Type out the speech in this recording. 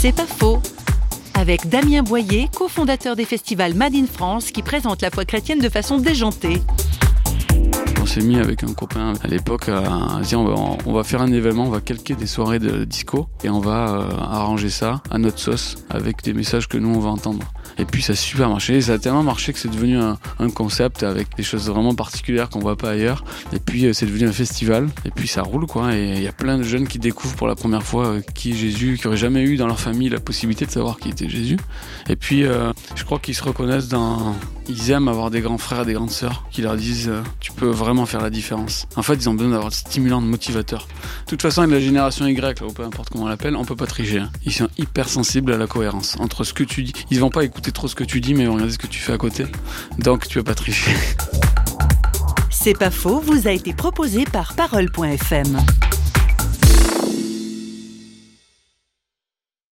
C'est pas faux. Avec Damien Boyer, cofondateur des festivals Made in France, qui présente la foi chrétienne de façon déjantée. S'est mis avec un copain à l'époque à dire on va, faire un événement, on va calquer des soirées de disco et on va euh, arranger ça à notre sauce avec des messages que nous on va entendre. Et puis ça a super marché, ça a tellement marché que c'est devenu un, concept avec des choses vraiment particulières qu'on voit pas ailleurs. Et puis euh, c'est devenu un festival, et puis ça roule quoi. Et il y a plein de jeunes qui découvrent pour la première fois euh, qui est Jésus, qui n'auraient jamais eu dans leur famille la possibilité de savoir qui était Jésus. Et puis je crois qu'ils se reconnaissent dans, ils aiment avoir des grands frères et des grandes sœurs qui leur disent tu peux vraiment faire la différence. En fait, ils ont besoin d'avoir de stimulants, de motivateurs. De toute façon, avec la génération Y, ou peu importe comment on l'appelle, on peut pas tricher. Hein. Ils sont hyper sensibles à la cohérence entre ce que tu dis. Ils vont pas écouter trop ce que tu dis, mais ils vont regarder ce que tu fais à côté. Donc, tu peux pas tricher. C'est pas faux, vous a été proposé par Parole.fm.